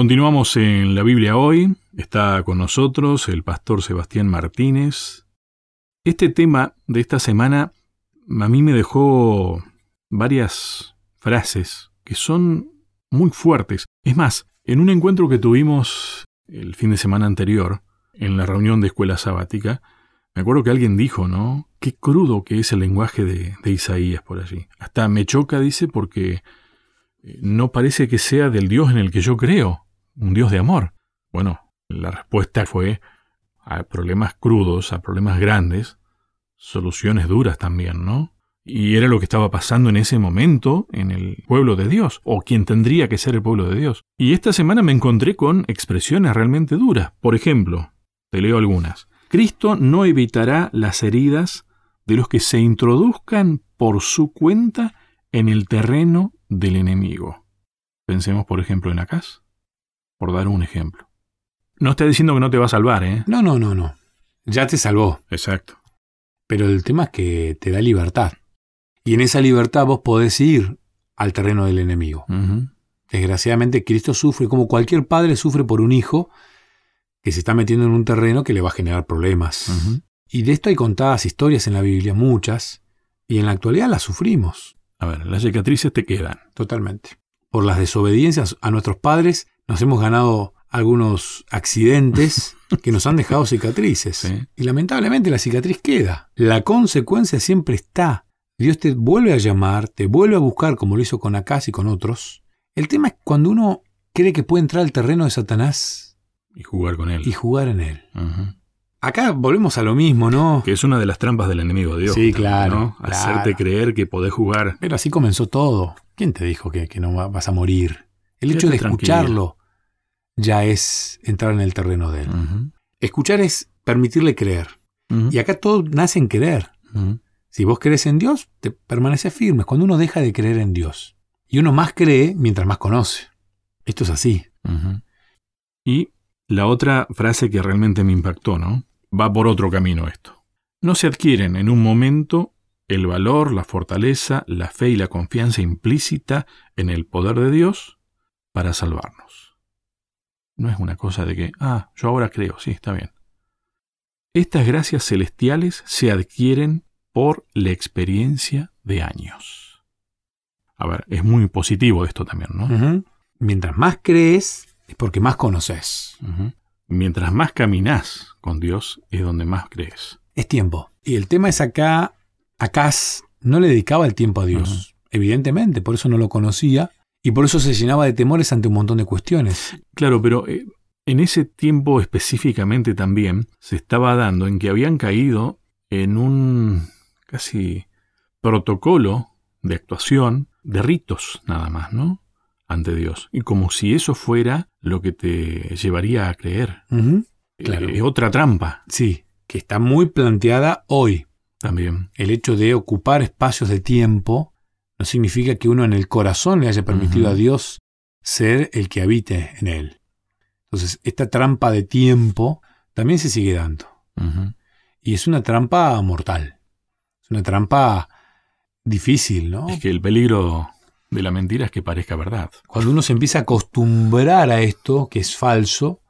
Continuamos en la Biblia hoy. Está con nosotros el pastor Sebastián Martínez. Este tema de esta semana a mí me dejó varias frases que son muy fuertes. Es más, en un encuentro que tuvimos el fin de semana anterior, en la reunión de escuela sabática, me acuerdo que alguien dijo, ¿no? Qué crudo que es el lenguaje de, de Isaías por allí. Hasta me choca, dice, porque eh, no parece que sea del Dios en el que yo creo, un Dios de amor. Bueno, la respuesta fue a problemas crudos, a problemas grandes, soluciones duras también, ¿no? Y era lo que estaba pasando en ese momento en el pueblo de Dios, o quien tendría que ser el pueblo de Dios. Y esta semana me encontré con expresiones realmente duras. Por ejemplo, te leo algunas. Cristo no evitará las heridas de los que se introduzcan por su cuenta en el terreno del enemigo. Pensemos, por ejemplo, en Acaz, por dar un ejemplo. No está diciendo que no te va a salvar, ¿eh? No, no, no, no. Ya te salvó. Exacto. Pero el tema es que te da libertad. Y en esa libertad vos podés ir al terreno del enemigo. Desgraciadamente, Cristo sufre como cualquier padre sufre por un hijo que se está metiendo en un terreno que le va a generar problemas. Y de esto hay contadas historias en la Biblia, muchas, y en la actualidad las sufrimos. A ver, las cicatrices te quedan. Totalmente. Por las desobediencias a nuestros padres nos hemos ganado algunos accidentes que nos han dejado cicatrices. Sí. Y lamentablemente la cicatriz queda. La consecuencia siempre está. Dios te vuelve a llamar, te vuelve a buscar como lo hizo con Acaz y con otros. El tema es cuando uno cree que puede entrar al terreno de Satanás Y jugar con él. y jugar en él. Acá volvemos a lo mismo, ¿no? Que es una de las trampas del enemigo de Dios. Sí, claro, ¿no? claro. Hacerte creer que podés jugar. Pero así comenzó todo. ¿Quién te dijo que, que no va- vas a morir? El hecho de escucharlo ya es entrar en el terreno de él. Escuchar es permitirle creer. Y acá todo nace en creer. Si vos crees en Dios, te permaneces firme. Cuando uno deja de creer en Dios. Y uno más cree mientras más conoce. Esto es así. Y la otra frase que realmente me impactó, ¿no? Va por otro camino esto. No se adquieren en un momento el valor, la fortaleza, la fe y la confianza implícita en el poder de Dios para salvarnos. No es una cosa de que, ah, yo ahora creo, sí, está bien. Estas gracias celestiales se adquieren por la experiencia de años. A ver, es muy positivo esto también, ¿no? Mientras más crees, es porque más conoces. Mientras más caminás con Dios es donde más crees. Es tiempo. Y el tema es acá, Acaz no le dedicaba el tiempo a Dios. Evidentemente, por eso no lo conocía y por eso se llenaba de temores ante un montón de cuestiones. Claro, pero eh, en ese tiempo específicamente también se estaba dando en que habían caído en un casi protocolo de actuación, de ritos nada más, ¿no? Ante Dios. Y como si eso fuera lo que te llevaría a creer. Ujú. Claro. Eh, otra trampa Sí, que está muy planteada hoy. también. El hecho de ocupar espacios de tiempo no significa que uno en el corazón le haya permitido a Dios ser el que habite en él. Entonces, esta trampa de tiempo también se sigue dando. Y es una trampa mortal. Es una trampa difícil, ¿no? Es que el peligro de la mentira es que parezca verdad. Cuando uno se empieza a acostumbrar a esto, que es falso,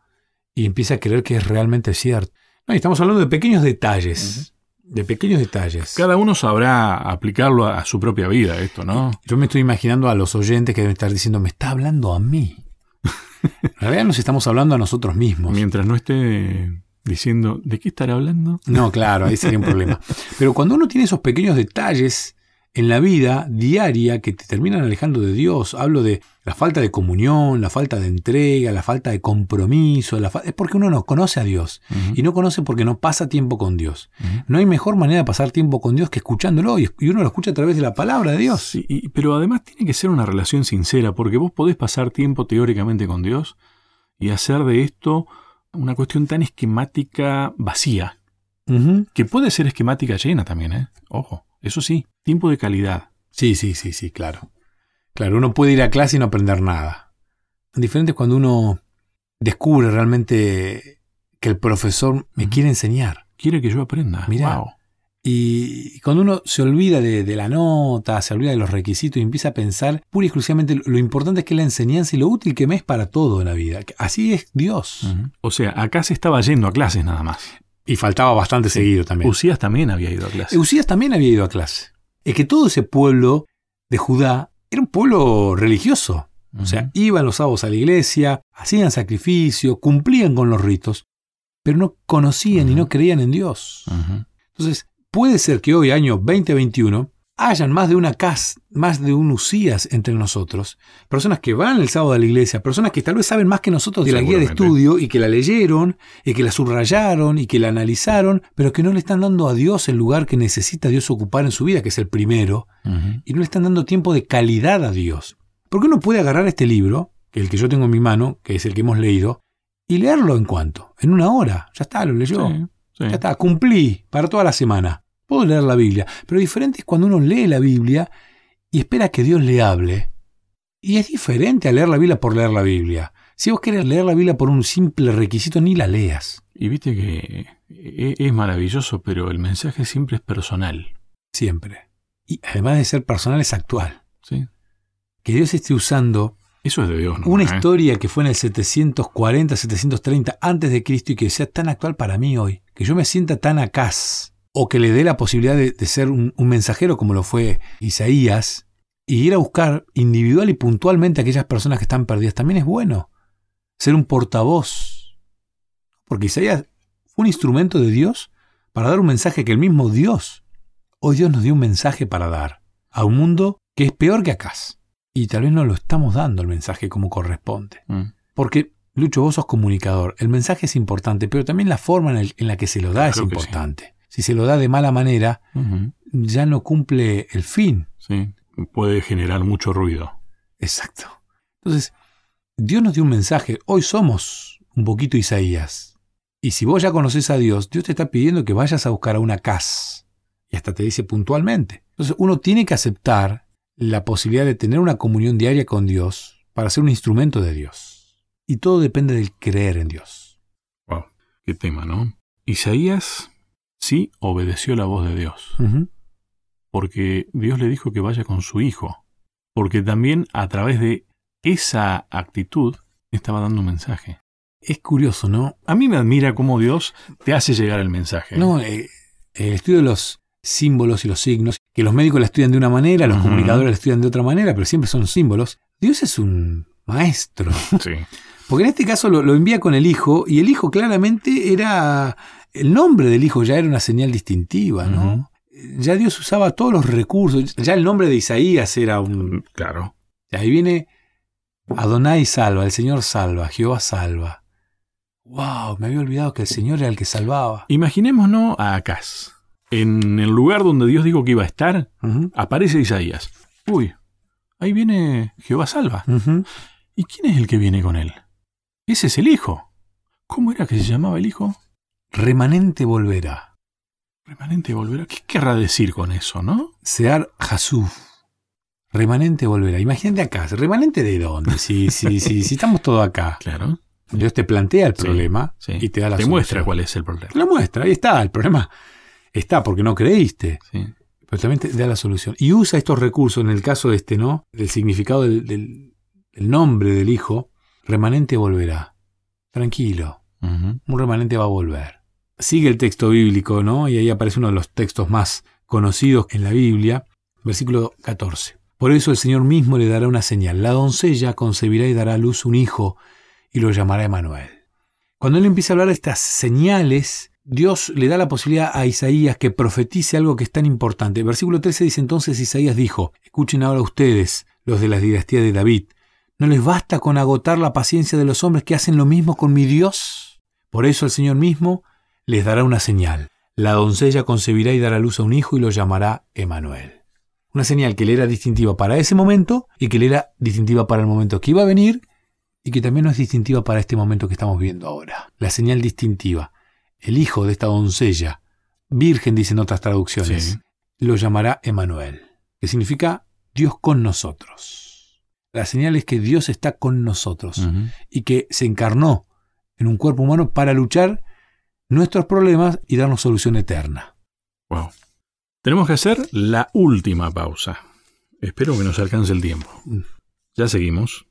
y empieza a creer que es realmente cierto. No, y estamos hablando de pequeños detalles. De pequeños detalles. Cada uno sabrá aplicarlo a, a su propia vida, esto, ¿no? Yo me estoy imaginando a los oyentes que deben estar diciendo, me está hablando a mí. En realidad nos estamos hablando a nosotros mismos. Mientras no esté diciendo, ¿de qué estará hablando? No, claro, ahí sería un problema. Pero cuando uno tiene esos pequeños detalles en la vida diaria que te terminan alejando de Dios, hablo de la falta de comunión, la falta de entrega, la falta de compromiso, la fa- es porque uno no conoce a Dios. Y no conoce porque no pasa tiempo con Dios. No hay mejor manera de pasar tiempo con Dios que escuchándolo y y uno lo escucha a través de la palabra de Dios. Sí, y- pero además tiene que ser una relación sincera, porque vos podés pasar tiempo teóricamente con Dios y hacer de esto una cuestión tan esquemática vacía, que puede ser esquemática llena también, ¿eh? Ojo, eso sí, tiempo de calidad. Sí, sí, sí, sí, claro. Claro, uno puede ir a clase y no aprender nada. Diferente es cuando uno descubre realmente que el profesor me quiere enseñar. Quiere que yo aprenda. Mirá. Wow. Y cuando uno se olvida de, de, la nota, se olvida de los requisitos y empieza a pensar pura y exclusivamente lo importante es que es la enseñanza y lo útil que me es para todo en la vida. Así es Dios. Uh -huh. O sea, acá se estaba yendo a clases nada más. Y faltaba bastante sí. seguido también. Usías también había ido a clase. Usías también había ido a clase. Es que todo ese pueblo de Judá era un pueblo religioso. Uh -huh. O sea, iban los sábados a la iglesia, hacían sacrificio, cumplían con los ritos, pero no conocían uh -huh. y no creían en Dios. Entonces, puede ser que hoy, año 2021, hayan más de una casa, más de un Usías entre nosotros, personas que van el sábado a la iglesia, personas que tal vez saben más que nosotros de la guía de estudio y que la leyeron, y que la subrayaron y que la analizaron, pero que no le están dando a Dios el lugar que necesita Dios ocupar en su vida, que es el primero, uh -huh. y no le están dando tiempo de calidad a Dios. Porque uno puede agarrar este libro, el que yo tengo en mi mano, que es el que hemos leído, y leerlo en cuanto, en una hora, ya está, lo leyó. Sí, sí. Ya está, cumplí para toda la semana. Puedo leer la Biblia, pero diferente es cuando uno lee la Biblia y espera que Dios le hable. Y es diferente a leer la Biblia por leer la Biblia. Si vos querés leer la Biblia por un simple requisito, ni la leas. Y viste que e-, es maravilloso, pero el mensaje siempre es personal. Siempre. Y además de ser personal, es actual. Sí. Que Dios esté usando eso es de Dios, ¿no? Una ¿eh? historia que fue en el 740, 730 antes de Cristo y que sea tan actual para mí hoy, que yo me sienta tan acás o que le dé la posibilidad de, de ser un, un, mensajero como lo fue Isaías y ir a buscar individual y puntualmente a aquellas personas que están perdidas, también es bueno. Ser un portavoz. Porque Isaías fue un instrumento de Dios para dar un mensaje que el mismo Dios, hoy Dios nos dio un mensaje para dar a un mundo que es peor que acá. Y tal vez no lo estamos dando el mensaje como corresponde. Mm. Porque Lucho, vos sos comunicador. El mensaje es importante, pero también la forma en, el, en la que se lo da claro es importante. Sí si se lo da de mala manera, uh -huh. ya no cumple el fin. Sí, puede generar mucho ruido. Exacto. Entonces, Dios nos dio un mensaje. Hoy somos un poquito Isaías. Y si vos ya conoces a Dios, Dios te está pidiendo que vayas a buscar a una casa. Y hasta te dice puntualmente. Entonces, uno tiene que aceptar la posibilidad de tener una comunión diaria con Dios para ser un instrumento de Dios. Y todo depende del creer en Dios. Wow, qué tema, ¿no? Isaías sí obedeció la voz de Dios. Uh -huh. Porque Dios le dijo que vaya con su hijo. Porque también a través de esa actitud estaba dando un mensaje. Es curioso, ¿no? A mí me admira cómo Dios te hace llegar el mensaje. No, eh, el estudio de los símbolos y los signos, que los médicos la estudian de una manera, los uh -huh. comunicadores la estudian de otra manera, pero siempre son símbolos. Dios es un maestro. Sí. Porque en este caso lo, lo envía con el hijo, y el hijo claramente era el nombre del hijo ya era una señal distintiva, ¿no? Uh -huh. Ya Dios usaba todos los recursos, ya el nombre de Isaías era un... Claro. Y ahí viene Adonai salva, el Señor salva, Jehová salva. ¡Wow! Me había olvidado que el Señor era el que salvaba. Imaginémonos a Acaz. En el lugar donde Dios dijo que iba a estar, uh -huh. aparece Isaías. Uy, ahí viene Jehová salva. Uh -huh. ¿Y quién es el que viene con él? Ese es el hijo. ¿Cómo era que se llamaba el hijo? Remanente volverá. Remanente volverá. ¿Qué querrá decir con eso, no? Sear Jasuf. Remanente volverá. Imagínate acá. ¿Remanente de dónde? Si, si, si, si estamos todos acá. Claro. Dios te plantea el problema sí, sí. y te da la Te solución. muestra cuál es el problema. Te lo muestra. Ahí está. El problema está porque no creíste. Sí. Pero también te da la solución. Y usa estos recursos, en el caso de este, ¿no? Del significado del, del, del nombre del hijo. Remanente volverá. Tranquilo. Uh -huh. Un remanente va a volver sigue el texto bíblico, ¿no? Y ahí aparece uno de los textos más conocidos en la Biblia, versículo 14. Por eso el Señor mismo le dará una señal. La doncella concebirá y dará a luz un hijo y lo llamará Emanuel. Cuando él empieza a hablar de estas señales, Dios le da la posibilidad a Isaías que profetice algo que es tan importante. Versículo 13 dice entonces Isaías dijo, escuchen ahora ustedes, los de la dinastía de David, ¿no les basta con agotar la paciencia de los hombres que hacen lo mismo con mi Dios? Por eso el Señor mismo les dará una señal. La doncella concebirá y dará luz a un hijo y lo llamará Emanuel. Una señal que le era distintiva para ese momento y que le era distintiva para el momento que iba a venir y que también no es distintiva para este momento que estamos viendo ahora. La señal distintiva. El hijo de esta doncella, virgen dicen otras traducciones, sí. lo llamará Emanuel, que significa Dios con nosotros. La señal es que Dios está con nosotros uh -huh. y que se encarnó en un cuerpo humano para luchar nuestros problemas y darnos solución eterna. Wow. Tenemos que hacer la última pausa. Espero que nos alcance el tiempo. Ya seguimos.